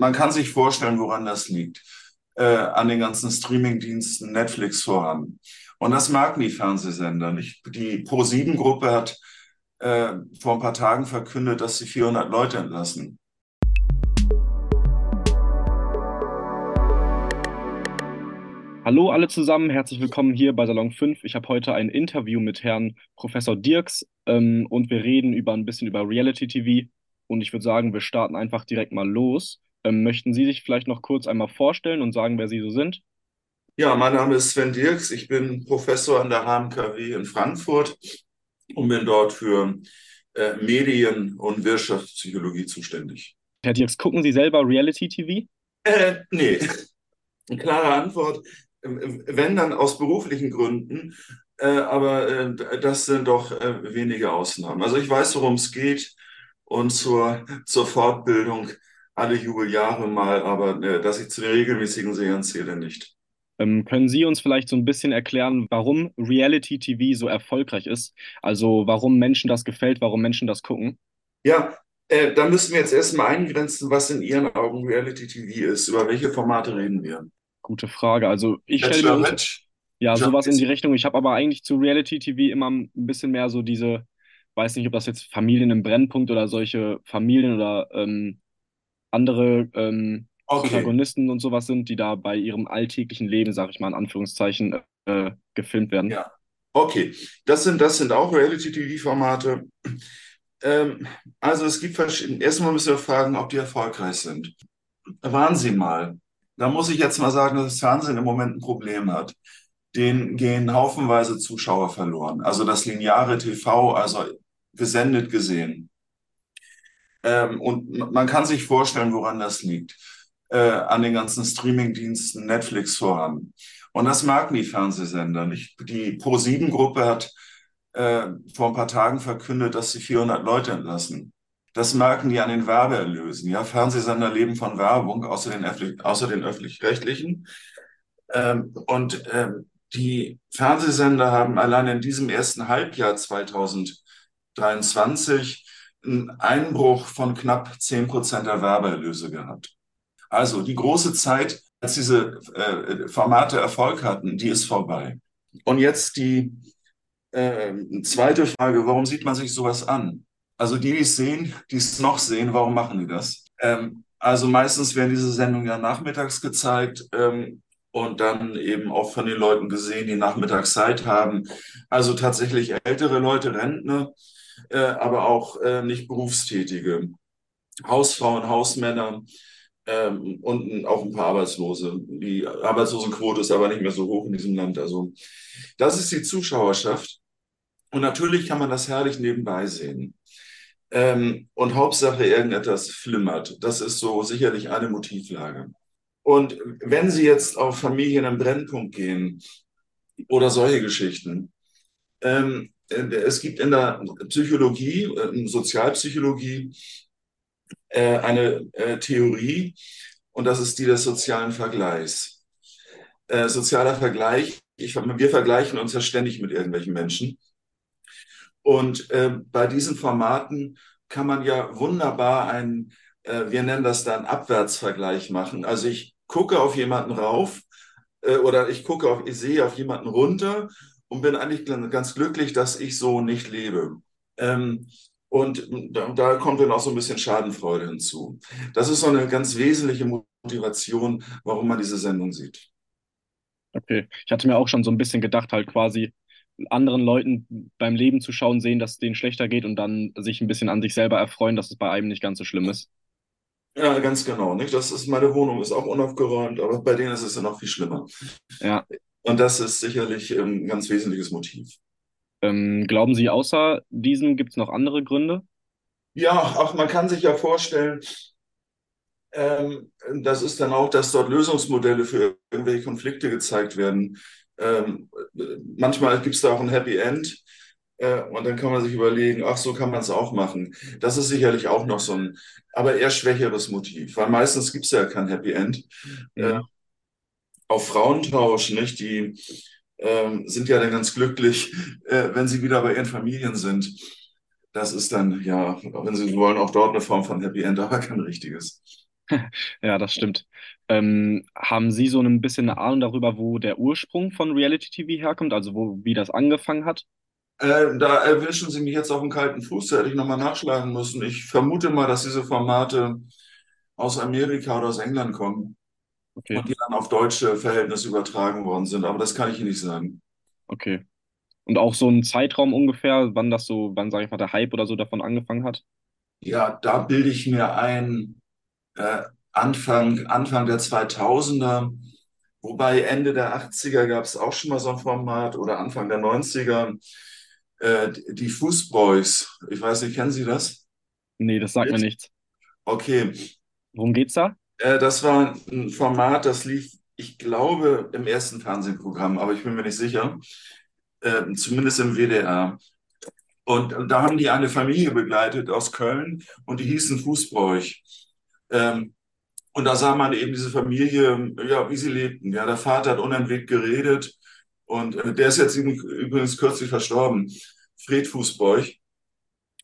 Man kann sich vorstellen, woran das liegt. Äh, an den ganzen Streamingdiensten, Netflix voran. Und das merken die Fernsehsender nicht. Die Pro7-Gruppe hat äh, vor ein paar Tagen verkündet, dass sie 400 Leute entlassen. Hallo alle zusammen, herzlich willkommen hier bei Salon 5. Ich habe heute ein Interview mit Herrn Professor Dirks ähm, und wir reden über ein bisschen über Reality TV und ich würde sagen, wir starten einfach direkt mal los. Ähm, möchten Sie sich vielleicht noch kurz einmal vorstellen und sagen, wer Sie so sind? Ja, mein Name ist Sven Dirks. Ich bin Professor an der HMKW in Frankfurt und bin dort für äh, Medien- und Wirtschaftspsychologie zuständig. Herr Dirks, gucken Sie selber Reality TV? Äh, nee. Klare Antwort. Ähm, wenn dann aus beruflichen Gründen, äh, aber äh, das sind doch äh, wenige Ausnahmen. Also ich weiß, worum es geht und zur, zur Fortbildung alle Jubeljahre mal, aber äh, dass ich zu den regelmäßigen Sehern zähle, nicht. Ähm, können Sie uns vielleicht so ein bisschen erklären, warum Reality TV so erfolgreich ist? Also warum Menschen das gefällt, warum Menschen das gucken? Ja, äh, da müssen wir jetzt erstmal eingrenzen, was in Ihren Augen Reality TV ist. Über welche Formate reden wir? Gute Frage. Also ich stelle mir uns, ja sowas in die Richtung. Ich habe aber eigentlich zu Reality TV immer ein bisschen mehr so diese, weiß nicht, ob das jetzt Familien im Brennpunkt oder solche Familien oder ähm, andere ähm, Okay, Protagonisten und sowas sind, die da bei ihrem alltäglichen Leben, sag ich mal in Anführungszeichen, äh, gefilmt werden. ja. Okay, das sind, das sind auch Reality-TV-Formate. Ähm, also es gibt verschiedene. Erstmal müssen wir fragen, ob die erfolgreich sind. Waren sie mal? Da muss ich jetzt mal sagen, dass das Fernsehen im Moment ein Problem hat. Denen gehen haufenweise Zuschauer verloren. Also das lineare TV, also gesendet gesehen. Ähm, und man kann sich vorstellen, woran das liegt. Äh, an den ganzen Streamingdiensten, Netflix voran. Und das merken die Fernsehsender nicht. Die Pro7-Gruppe hat äh, vor ein paar Tagen verkündet, dass sie 400 Leute entlassen. Das merken die an den Werbeerlösen. Ja, Fernsehsender leben von Werbung, außer den, außer den öffentlich-rechtlichen. Ähm, und ähm, die Fernsehsender haben allein in diesem ersten Halbjahr 2023 einen Einbruch von knapp 10 Prozent der Werbeerlöse gehabt. Also die große Zeit, als diese äh, Formate Erfolg hatten, die ist vorbei. Und jetzt die äh, zweite Frage, warum sieht man sich sowas an? Also die, die es sehen, die es noch sehen, warum machen die das? Ähm, also meistens werden diese Sendungen ja nachmittags gezeigt ähm, und dann eben auch von den Leuten gesehen, die nachmittags Zeit haben. Also tatsächlich ältere Leute, Rentner, äh, aber auch äh, nicht Berufstätige, Hausfrauen, Hausmänner ähm, und auch ein paar Arbeitslose. Die Arbeitslosenquote ist aber nicht mehr so hoch in diesem Land. Also das ist die Zuschauerschaft. Und natürlich kann man das herrlich nebenbei sehen. Ähm, und Hauptsache irgendetwas flimmert. Das ist so sicherlich eine Motivlage. Und wenn Sie jetzt auf Familien im Brennpunkt gehen oder solche Geschichten, ähm, äh, es gibt in der Psychologie, äh, Sozialpsychologie, äh, eine äh, Theorie und das ist die des sozialen Vergleichs. Äh, sozialer Vergleich, ich, wir vergleichen uns ja ständig mit irgendwelchen Menschen. Und äh, bei diesen Formaten kann man ja wunderbar einen, äh, wir nennen das dann Abwärtsvergleich machen. Also ich gucke auf jemanden rauf äh, oder ich gucke auf, ich sehe auf jemanden runter und bin eigentlich ganz glücklich, dass ich so nicht lebe. Ähm, und da, da kommt dann auch so ein bisschen Schadenfreude hinzu. Das ist so eine ganz wesentliche Motivation, warum man diese Sendung sieht. Okay. Ich hatte mir auch schon so ein bisschen gedacht, halt quasi anderen Leuten beim Leben zu schauen, sehen, dass es denen schlechter geht und dann sich ein bisschen an sich selber erfreuen, dass es bei einem nicht ganz so schlimm ist. Ja, ganz genau, nicht? Das ist, meine Wohnung ist auch unaufgeräumt, aber bei denen ist es ja noch viel schlimmer. Ja. Und das ist sicherlich ähm, ein ganz wesentliches Motiv. Ähm, glauben Sie, außer diesem gibt es noch andere Gründe? Ja, auch man kann sich ja vorstellen, ähm, das ist dann auch, dass dort Lösungsmodelle für irgendwelche Konflikte gezeigt werden. Ähm, manchmal gibt es da auch ein Happy End. Äh, und dann kann man sich überlegen, ach, so kann man es auch machen. Das ist sicherlich auch noch so ein, aber eher schwächeres Motiv, weil meistens gibt es ja kein Happy End. Äh, Ja. Auf Frauentausch, nicht? Die ähm, sind ja dann ganz glücklich, äh, wenn sie wieder bei ihren Familien sind. Das ist dann, ja, wenn Sie wollen, auch dort eine Form von Happy End, aber kein richtiges. Ja, das stimmt. Ähm, haben Sie so ein bisschen eine Ahnung darüber, wo der Ursprung von Reality TV herkommt, also wo, wie das angefangen hat? Äh, da erwischen Sie mich jetzt auf dem kalten Fuß, da hätte ich nochmal nachschlagen müssen. Ich vermute mal, dass diese Formate aus Amerika oder aus England kommen Okay, und die dann auf deutsche Verhältnisse übertragen worden sind, aber das kann ich Ihnen nicht sagen. okay. Und auch so ein Zeitraum ungefähr, wann das so, wann, sage ich mal, der Hype oder so davon angefangen hat? Ja, da bilde ich mir ein, äh, Anfang, Anfang der 2000er, wobei Ende der 80er gab es auch schon mal so ein Format oder Anfang der 90er, äh, die Fußboys. Ich weiß nicht, kennen Sie das? Nee, das sagt mir nichts. Okay, Worum geht's da? Äh, das war ein Format, das lief, ich glaube, im ersten Fernsehprogramm, aber ich bin mir nicht sicher, äh, zumindest im WDR. Und, und da haben die eine Familie begleitet aus Köln und die hießen Fußbräuch. Ähm, Und da sah man eben diese Familie, ja, wie sie lebten. Ja, der Vater hat unentwegt geredet und äh, der ist jetzt übrigens kürzlich verstorben, Fred Fußbräuch.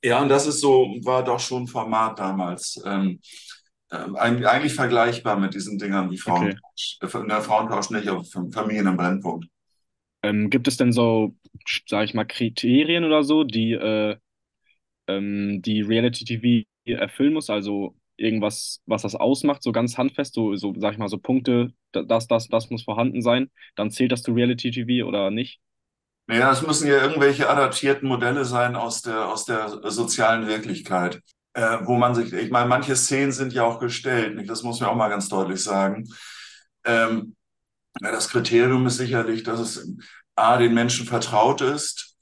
Ja, und das ist so, war doch schon Format damals. Ähm, eigentlich vergleichbar mit diesen Dingern wie Okay. Frauentausch. Äh, der Frauentausch nicht, aber Familien im Brennpunkt. Ähm, gibt es denn so, sage ich mal, Kriterien oder so, die, äh, ähm, die Reality TV erfüllen muss? Also irgendwas, was das ausmacht, so ganz handfest, so, so, sag ich mal, so Punkte, da- das, das, das muss vorhanden sein. Dann zählt das zu Reality TV oder nicht? Naja, es müssen ja irgendwelche adaptierten Modelle sein aus der, aus der sozialen Wirklichkeit, äh, wo man sich, ich meine, manche Szenen sind ja auch gestellt, nicht? Das muss man auch mal ganz deutlich sagen. Ähm, ja, das Kriterium ist sicherlich, dass es A, den Menschen vertraut ist.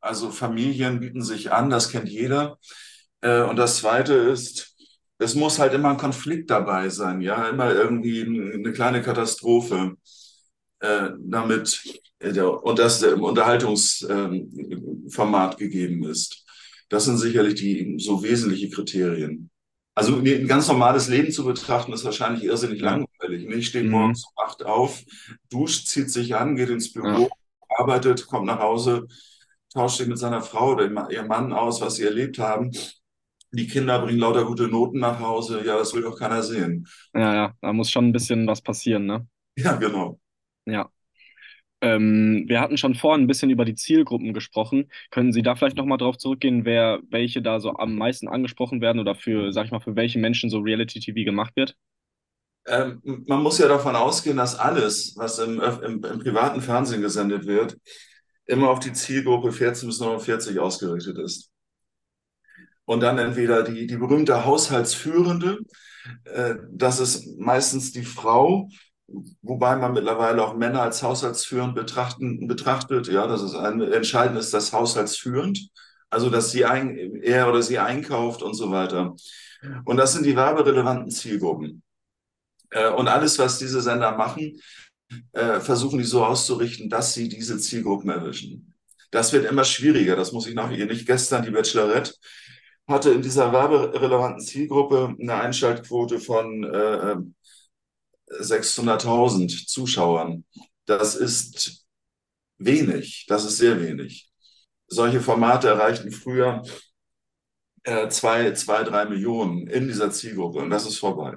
Also Familien bieten sich an, das kennt jeder. Äh, und das Zweite ist, es muss halt immer ein Konflikt dabei sein, ja, immer irgendwie eine kleine Katastrophe äh, damit der, und das im Unterhaltungsformat gegeben ist. Das sind sicherlich die so wesentliche Kriterien. Also ein ganz normales Leben zu betrachten, ist wahrscheinlich irrsinnig Ja. langweilig. Nicht steht Mhm. morgens um acht auf, duscht, zieht sich an, geht ins Ja. Büro, arbeitet, kommt nach Hause, tauscht sich mit seiner Frau oder ihrem Mann aus, was sie erlebt haben. Die Kinder bringen lauter gute Noten nach Hause. Ja, das will doch keiner sehen. Ja, ja, da muss schon ein bisschen was passieren, ne? Ja, genau. Ja. Ähm, wir hatten schon vorhin ein bisschen über die Zielgruppen gesprochen. Können Sie da vielleicht nochmal drauf zurückgehen, wer, welche da so am meisten angesprochen werden oder für, sag ich mal, für welche Menschen so Reality TV gemacht wird? Ähm, man muss ja davon ausgehen, dass alles, was im, im, im privaten Fernsehen gesendet wird, immer auf die Zielgruppe 14 bis 49 ausgerichtet ist. Und dann entweder die, die berühmte Haushaltsführende, äh, das ist meistens die Frau, wobei man mittlerweile auch Männer als haushaltsführend betrachten, betrachtet. Ja, das ist ein entscheidend ist das haushaltsführend, also dass sie ein, er oder sie einkauft und so weiter. Und das sind die werberelevanten Zielgruppen. Äh, und alles, was diese Sender machen, äh, versuchen die so auszurichten, dass sie diese Zielgruppen erwischen. Das wird immer schwieriger, das muss ich nachher nicht. Gestern die Bachelorette hatte in dieser werberelevanten Zielgruppe eine Einschaltquote von äh, 600.000 Zuschauern. Das ist wenig, das ist sehr wenig. Solche Formate erreichten früher äh, zwei, zwei, drei Millionen in dieser Zielgruppe und das ist vorbei.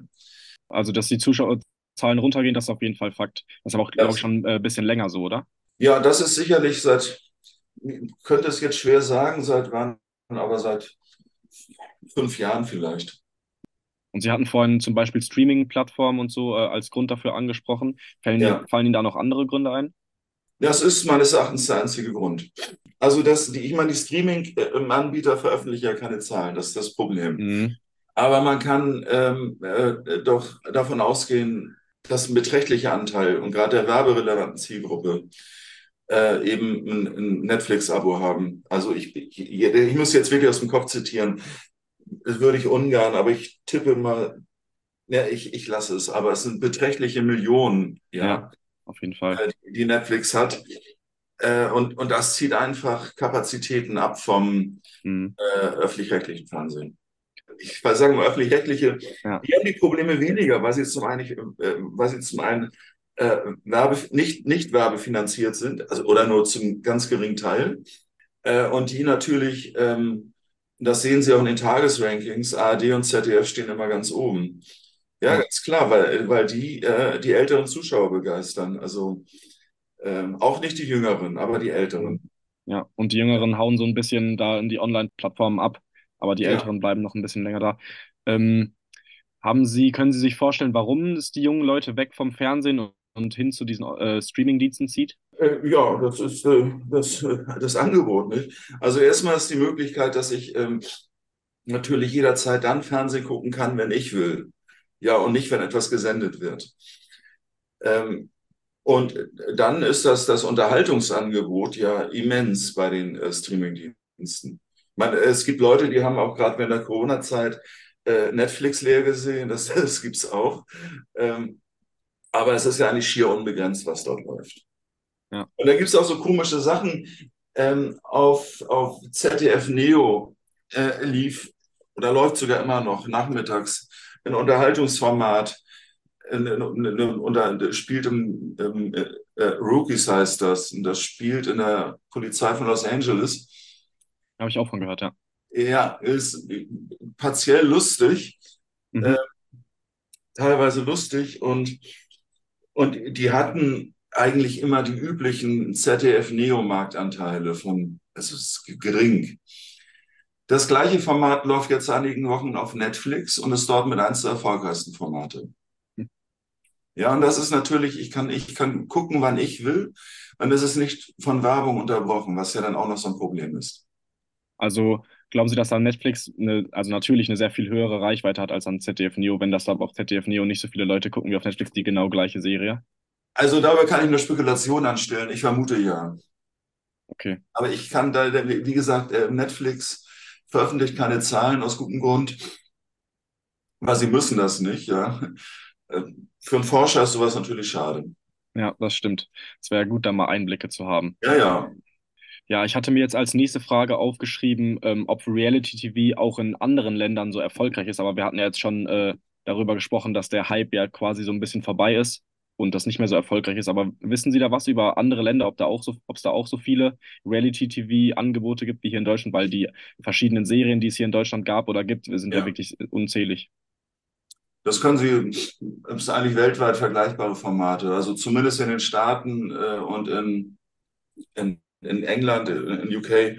Also, dass die Zuschauerzahlen runtergehen, das ist auf jeden Fall Fakt. Das ist aber auch, glaube ich, schon äh, ein bisschen länger so, oder? ja, das ist sicherlich seit, könnte es jetzt schwer sagen, seit wann, aber seit fünf Jahren vielleicht. Und Sie hatten vorhin zum Beispiel Streaming-Plattformen und so äh, als Grund dafür angesprochen. Fallen, Ihnen- Ja, fallen Ihnen da noch andere Gründe ein? das ist meines Erachtens der einzige Grund. Also das, die, ich meine, die Streaming-Anbieter veröffentlichen ja keine Zahlen, das ist das Problem. Mhm. Aber man kann ähm, äh, doch davon ausgehen, dass ein beträchtlicher Anteil und gerade der werberelevanten Zielgruppe äh, eben ein, ein Netflix-Abo haben. Also ich, ich, ich muss jetzt wirklich aus dem Kopf zitieren, das würde ich ungern, aber ich tippe mal, ja, ich, ich lasse es, aber es sind beträchtliche Millionen, Ja, ja, auf jeden Fall. äh, die Netflix hat. Äh, und, und das zieht einfach Kapazitäten ab vom Mhm. äh, öffentlich-rechtlichen Fernsehen. Ich will sagen, öffentlich-rechtliche, Ja, die haben die Probleme weniger, weil sie zum einen, nicht, äh, weil sie zum einen äh, Werbe, nicht, nicht werbefinanziert sind, also oder nur zum ganz geringen Teil. Äh, und die natürlich, ähm, das sehen Sie auch in den Tagesrankings, ARD und ZDF stehen immer ganz oben. Ja, Ja. ganz klar, weil, weil die äh, die älteren Zuschauer begeistern. Also ähm, auch nicht die Jüngeren, aber die Älteren. Ja, und die Jüngeren hauen so ein bisschen da in die Online-Plattformen ab, aber die Ja. Älteren bleiben noch ein bisschen länger da. Ähm, haben Sie, können Sie sich vorstellen, warum es die jungen Leute weg vom Fernsehen und, und hin zu diesen äh, Streaming-Diensten zieht? Äh, ja, das ist äh, das, äh, das Angebot, nicht? Also erstmal ist die Möglichkeit, dass ich ähm, natürlich jederzeit dann Fernsehen gucken kann, wenn ich will. Ja, und nicht, wenn etwas gesendet wird. Ähm, und dann ist das, das Unterhaltungsangebot ja immens bei den äh, Streaming-Diensten. Man, es gibt Leute, die haben auch gerade während der Corona-Zeit äh, Netflix leer gesehen, das, das gibt's auch. Ähm, aber es ist ja eigentlich schier unbegrenzt, was dort läuft. Ja. Und da gibt's auch so komische Sachen. Ähm, auf, auf ZDF Neo äh, lief oder läuft sogar immer noch nachmittags ein Unterhaltungsformat in, in, in, unter, spielt im, im äh, Rookies heißt das, und das spielt in der Polizei von Los Angeles. Habe ich auch von gehört, ja. Ja, ist partiell lustig, Mhm. äh, teilweise lustig und, und die hatten eigentlich immer die üblichen ZDF-Neo-Marktanteile von, es ist gering. Das gleiche Format läuft jetzt einigen Wochen auf Netflix und ist dort mit eines der erfolgreichsten Formate. Hm. Ja, und das ist natürlich, ich kann, ich kann gucken, wann ich will, und es ist nicht von Werbung unterbrochen, was ja dann auch noch so ein Problem ist. Also glauben Sie, dass da Netflix eine, also natürlich eine sehr viel höhere Reichweite hat als an ZDF Neo, wenn das da auf ZDF Neo nicht so viele Leute gucken wie auf Netflix die genau gleiche Serie? Also darüber kann ich nur Spekulation anstellen. Ich vermute ja. Okay. Aber ich kann da, wie gesagt, äh, Netflix veröffentlicht keine Zahlen aus gutem Grund, weil sie müssen das nicht, ja. Äh, Für einen Forscher ist sowas natürlich schade. Ja, das stimmt. Es wäre gut, da mal Einblicke zu haben. Ja, ja. Ja, ich hatte mir jetzt als nächste Frage aufgeschrieben, ähm, ob Reality-TV auch in anderen Ländern so erfolgreich ist. Aber wir hatten ja jetzt schon äh, darüber gesprochen, dass der Hype ja quasi so ein bisschen vorbei ist und das nicht mehr so erfolgreich ist. Aber wissen Sie da was über andere Länder, ob da auch so, ob es da auch so viele Reality-TV-Angebote gibt wie hier in Deutschland? Weil die verschiedenen Serien, die es hier in Deutschland gab oder gibt, sind ja, Ja. wirklich unzählig. Das können Sie, es sind eigentlich weltweit vergleichbare Formate. Also zumindest in den Staaten äh, und in, in, in England, in UK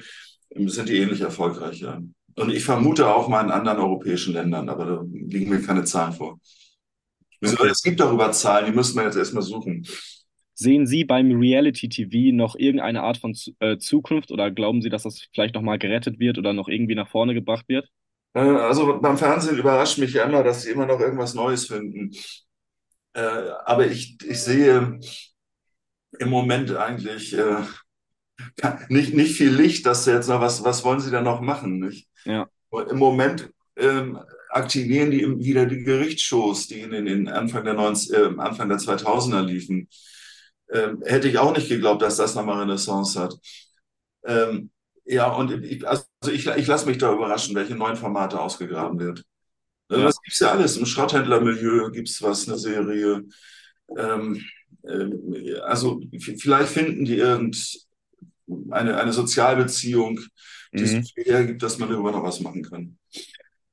sind die ähnlich erfolgreich, ja. Und ich vermute auch mal in anderen europäischen Ländern, aber da liegen mir keine Zahlen vor. Okay. Es gibt darüber Zahlen, die müssen wir jetzt erstmal suchen. Sehen Sie beim Reality-TV noch irgendeine Art von äh, Zukunft oder glauben Sie, dass das vielleicht nochmal gerettet wird oder noch irgendwie nach vorne gebracht wird? Äh, Also beim Fernsehen überrascht mich ja immer, dass sie immer noch irgendwas Neues finden. Äh, Aber ich, ich sehe im Moment eigentlich äh, nicht, nicht viel Licht, dass sie jetzt noch was, was wollen sie da noch machen, nicht? Ja. Im Moment ähm, aktivieren die wieder die Gerichtsshows, die in den Anfang der 90, äh, Anfang der 2000er liefen. Ähm, hätte ich auch nicht geglaubt, dass das nochmal Renaissance hat. Ähm, ja, und ich, also ich, ich lasse mich da überraschen, welche neuen Formate ausgegraben wird. Also Ja. das gibt's ja alles. Im Schrotthändlermilieu gibt's was, eine Serie. Ähm, ähm, also vielleicht finden die irgendeine eine Sozialbeziehung, die es Mhm. viel hergibt, dass man darüber noch was machen kann.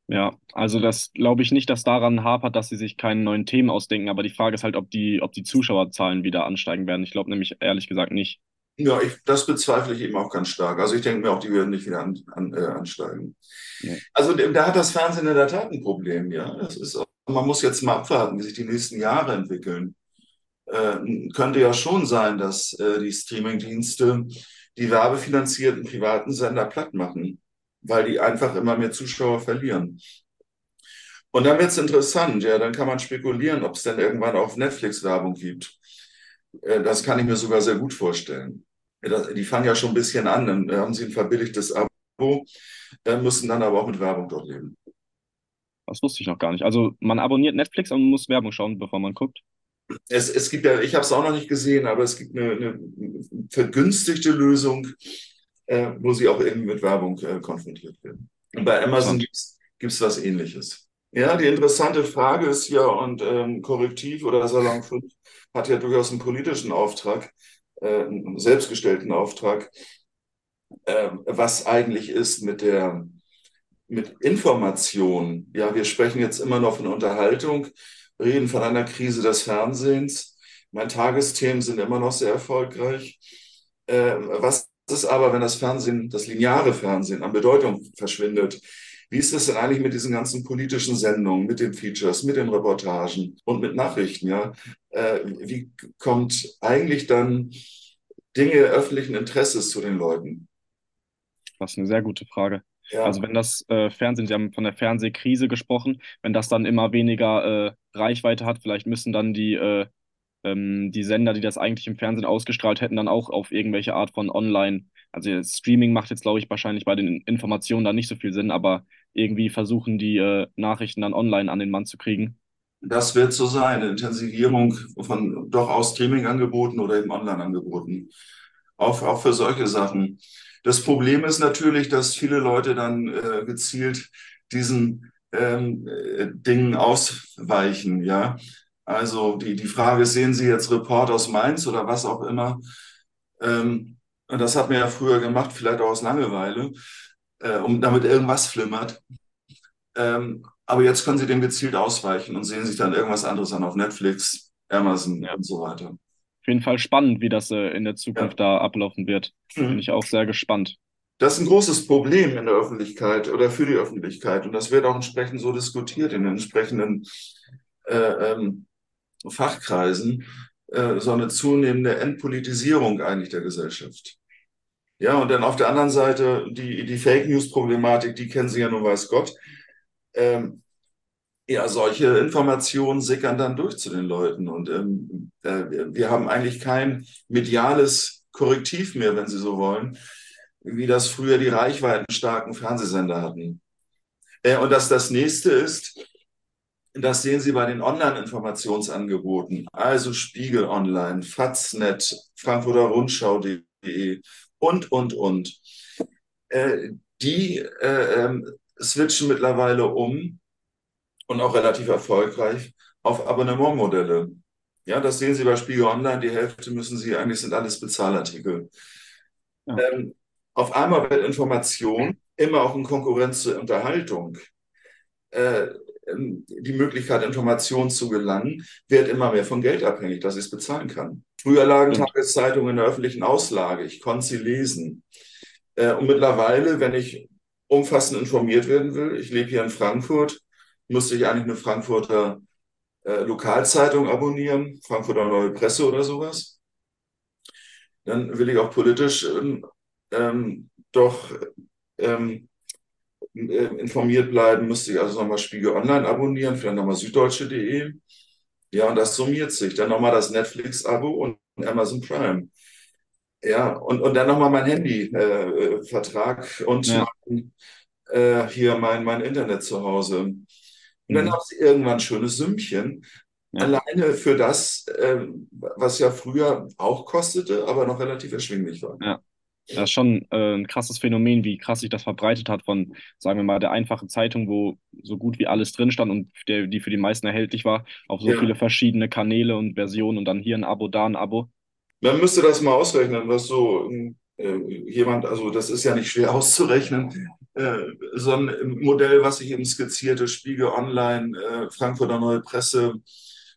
Ja, also das glaube ich nicht, dass daran hapert, dass sie sich keine neuen Themen ausdenken, aber die Frage ist halt, ob die, ob die Zuschauerzahlen wieder ansteigen werden. Ich glaube nämlich ehrlich gesagt nicht. Ja, ich, das bezweifle ich eben auch ganz stark. Also ich denke mir auch, die werden nicht wieder an, an, äh, ansteigen. Nee. Also da hat das Fernsehen in der Tat ein Problem, ja. Das ist auch, man muss jetzt mal abwarten, wie sich die nächsten Jahre entwickeln. Äh, könnte ja schon sein, dass äh, die Streamingdienste die werbefinanzierten privaten Sender platt machen, weil die einfach immer mehr Zuschauer verlieren. Und dann wird es interessant, ja, dann kann man spekulieren, ob es dann irgendwann auf Netflix Werbung gibt. Äh, das kann ich mir sogar sehr gut vorstellen. Die fangen ja schon ein bisschen an, dann haben sie ein verbilligtes Abo, äh, müssen dann aber auch mit Werbung dort leben. Das wusste ich noch gar nicht. Also man abonniert Netflix und muss Werbung schauen, bevor man guckt. Es, es gibt ja, ich habe es auch noch nicht gesehen, aber es gibt eine, eine vergünstigte Lösung, äh, wo sie auch eben mit Werbung äh, konfrontiert werden. Und bei Amazon gibt es was Ähnliches. Ja, die interessante Frage ist ja, und ähm, Korrektiv oder Salon 5 hat ja durchaus einen politischen Auftrag, äh, einen selbstgestellten Auftrag, äh, was eigentlich ist mit der, mit Information, ja, wir sprechen jetzt immer noch von Unterhaltung, reden von einer Krise des Fernsehens. Meine Tagesthemen sind immer noch sehr erfolgreich. Äh, was ist aber, wenn das Fernsehen, das lineare Fernsehen an Bedeutung verschwindet? Wie ist das denn eigentlich mit diesen ganzen politischen Sendungen, mit den Features, mit den Reportagen und mit Nachrichten? Ja, äh, wie kommt eigentlich dann Dinge öffentlichen Interesses zu den Leuten? Das ist eine sehr gute Frage. Ja. Also wenn das äh, Fernsehen, Sie haben von der Fernsehkrise gesprochen, wenn das dann immer weniger äh, Reichweite hat, vielleicht müssen dann die, äh, ähm, die Sender, die das eigentlich im Fernsehen ausgestrahlt hätten, dann auch auf irgendwelche Art von Online, also Streaming macht jetzt, glaube ich, wahrscheinlich bei den Informationen da nicht so viel Sinn, aber irgendwie versuchen die äh, Nachrichten dann online an den Mann zu kriegen. Das wird so sein, eine Intensivierung von doch aus Streaming-Angeboten oder eben Online-Angeboten. Auch, auch für solche Sachen. Das Problem ist natürlich, dass viele Leute dann äh, gezielt diesen ähm, äh, Dingen ausweichen, ja. Also die, die Frage, sehen Sie jetzt Report aus Mainz oder was auch immer? Ähm, das hat man ja früher gemacht, vielleicht auch aus Langeweile, äh, um damit irgendwas flimmert. Ähm, aber jetzt können Sie dem gezielt ausweichen und sehen sich dann irgendwas anderes an auf Netflix, Amazon ja. und so weiter auf jeden Fall spannend, wie das äh, in der Zukunft ja. da ablaufen wird. Mhm. Bin ich auch sehr gespannt. Das ist ein großes Problem in der Öffentlichkeit oder für die Öffentlichkeit. Und das wird auch entsprechend so diskutiert in den entsprechenden äh, ähm, Fachkreisen. Äh, so eine zunehmende Entpolitisierung eigentlich der Gesellschaft. Ja, und dann auf der anderen Seite die, die Fake News-Problematik, die kennen Sie ja nun weiß Gott. Ähm, ja, solche Informationen sickern dann durch zu den Leuten. Und ähm, äh, wir haben eigentlich kein mediales Korrektiv mehr, wenn Sie so wollen, wie das früher die reichweitenstarken Fernsehsender hatten. Äh, und dass das nächste ist, das sehen Sie bei den Online-Informationsangeboten, also Spiegel Online, Faznet, Frankfurter Rundschau.de und, und, und. Äh, die äh, ähm, switchen mittlerweile um und auch relativ erfolgreich auf Abonnementmodelle. Ja, das sehen Sie bei Spiegel Online. Die Hälfte müssen Sie, eigentlich sind alles Bezahlartikel. Ja. Ähm, auf einmal wird Information immer auch in Konkurrenz zur Unterhaltung. Äh, die Möglichkeit, Informationen zu gelangen, wird immer mehr von Geld abhängig, dass ich es bezahlen kann. Früher lagen ja. Tageszeitungen in der öffentlichen Auslage. Ich konnte sie lesen. Äh, und mittlerweile, wenn ich umfassend informiert werden will, ich lebe hier in Frankfurt, musste ich eigentlich eine Frankfurter äh, Lokalzeitung abonnieren, Frankfurter Neue Presse oder sowas. Dann will ich auch politisch ähm, ähm, doch ähm, äh, informiert bleiben, müsste ich also nochmal Spiegel Online abonnieren, vielleicht nochmal süddeutsche.de. Ja, und das summiert sich. Dann nochmal das Netflix-Abo und Amazon Prime. Ja, und, und dann nochmal mein Handy-Vertrag äh, und ja. mein, äh, hier mein, mein Internet zu Hause. Und dann mhm. haben sie irgendwann ein schönes Sümmchen. Ja. Alleine für das, äh, was ja früher auch kostete, aber noch relativ erschwinglich war. Ja. Das ist schon äh, ein krasses Phänomen, wie krass sich das verbreitet hat von, sagen wir mal, der einfachen Zeitung, wo so gut wie alles drin stand und der, die für die meisten erhältlich war, auf so ja. viele verschiedene Kanäle und Versionen und dann hier ein Abo, da ein Abo. Man müsste das mal ausrechnen, was so äh, jemand, also das ist ja nicht schwer auszurechnen, äh, so ein Modell, was ich eben skizzierte, Spiegel Online, äh, Frankfurter Neue Presse,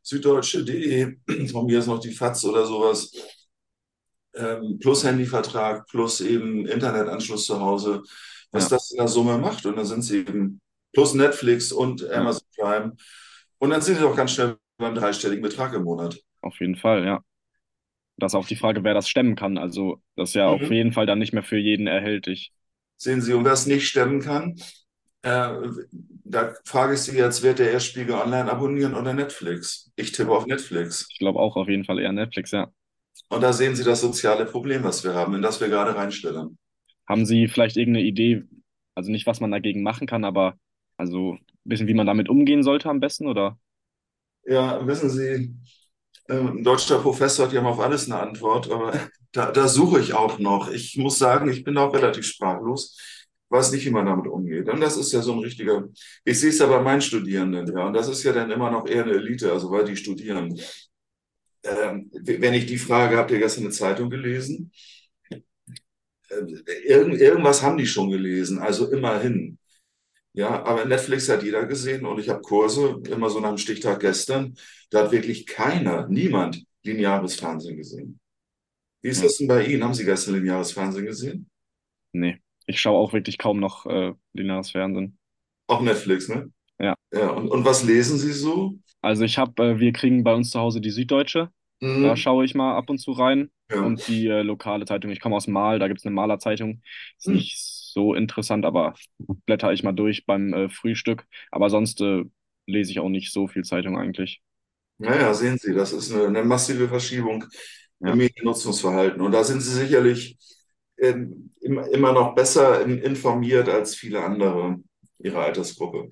Süddeutsche.de, von mir ist noch die FAZ oder sowas, ähm, plus Handyvertrag, plus eben Internetanschluss zu Hause, was ja. das in der Summe macht. Und dann sind sie eben plus Netflix und Amazon Prime. Und dann sind sie auch ganz schnell beim dreistelligen Betrag im Monat. Auf jeden Fall, ja. Das ist auch die Frage, wer das stemmen kann. Also, das ist ja mhm. auf jeden Fall dann nicht mehr für jeden erhältlich. Sehen Sie, und wer es nicht stemmen kann, äh, da frage ich Sie jetzt, wird der Spiegel Online abonnieren oder Netflix? Ich tippe auf Netflix. Ich glaube auch auf jeden Fall eher Netflix, ja. Und da sehen Sie das soziale Problem, was wir haben, in das wir gerade reinstellen. Haben Sie vielleicht irgendeine Idee, also nicht, was man dagegen machen kann, aber also ein bisschen, wie man damit umgehen sollte am besten, oder? Ja, wissen Sie, ähm, ein deutscher Professor hat ja auf alles eine Antwort, aber da, da suche ich auch noch. Ich muss sagen, ich bin auch relativ sprachlos, weiß nicht, wie man damit umgeht. Und das ist ja so ein richtiger, ich sehe es ja bei meinen Studierenden, ja, und das ist ja dann immer noch eher eine Elite, also weil die studieren. Ähm, wenn ich die frage, habt ihr gestern eine Zeitung gelesen? Äh, irgend, irgendwas haben die schon gelesen, also immerhin. Ja, aber Netflix hat jeder gesehen und ich habe Kurse, immer so nach dem Stichtag gestern, da hat wirklich keiner, niemand lineares Fernsehen gesehen. Wie ist Ja, das denn bei Ihnen? Haben Sie gestern lineares Fernsehen gesehen? nee. Ich schaue auch wirklich kaum noch äh, lineares Fernsehen. Auch Netflix, ne? Ja. Ja, und, und was lesen Sie so? Also ich habe, äh, wir kriegen bei uns zu Hause die Süddeutsche. Da Mhm. schaue ich mal ab und zu rein. Ja. Und die äh, lokale Zeitung. Ich komme aus Mahl, da gibt es eine Malerzeitung. Ist Hm. nicht so interessant, aber blätter ich mal durch beim äh, Frühstück. Aber sonst lese ich auch nicht so viel Zeitung eigentlich. Naja, sehen Sie, das ist eine, eine massive Verschiebung im Ja, Mediennutzungsverhalten. Und da sind Sie sicherlich ähm, im- immer noch besser in- informiert als viele andere Ihrer Altersgruppe.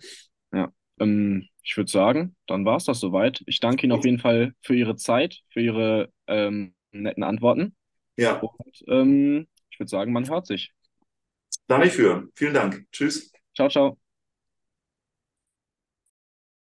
Ähm, ich würde sagen, dann war es das soweit. Ich danke Ihnen auf jeden Fall für Ihre Zeit, für Ihre ähm, netten Antworten. Ja, Und ähm, ich würde sagen, man hört sich. danke für. Vielen Dank. Tschüss. Ciao, ciao.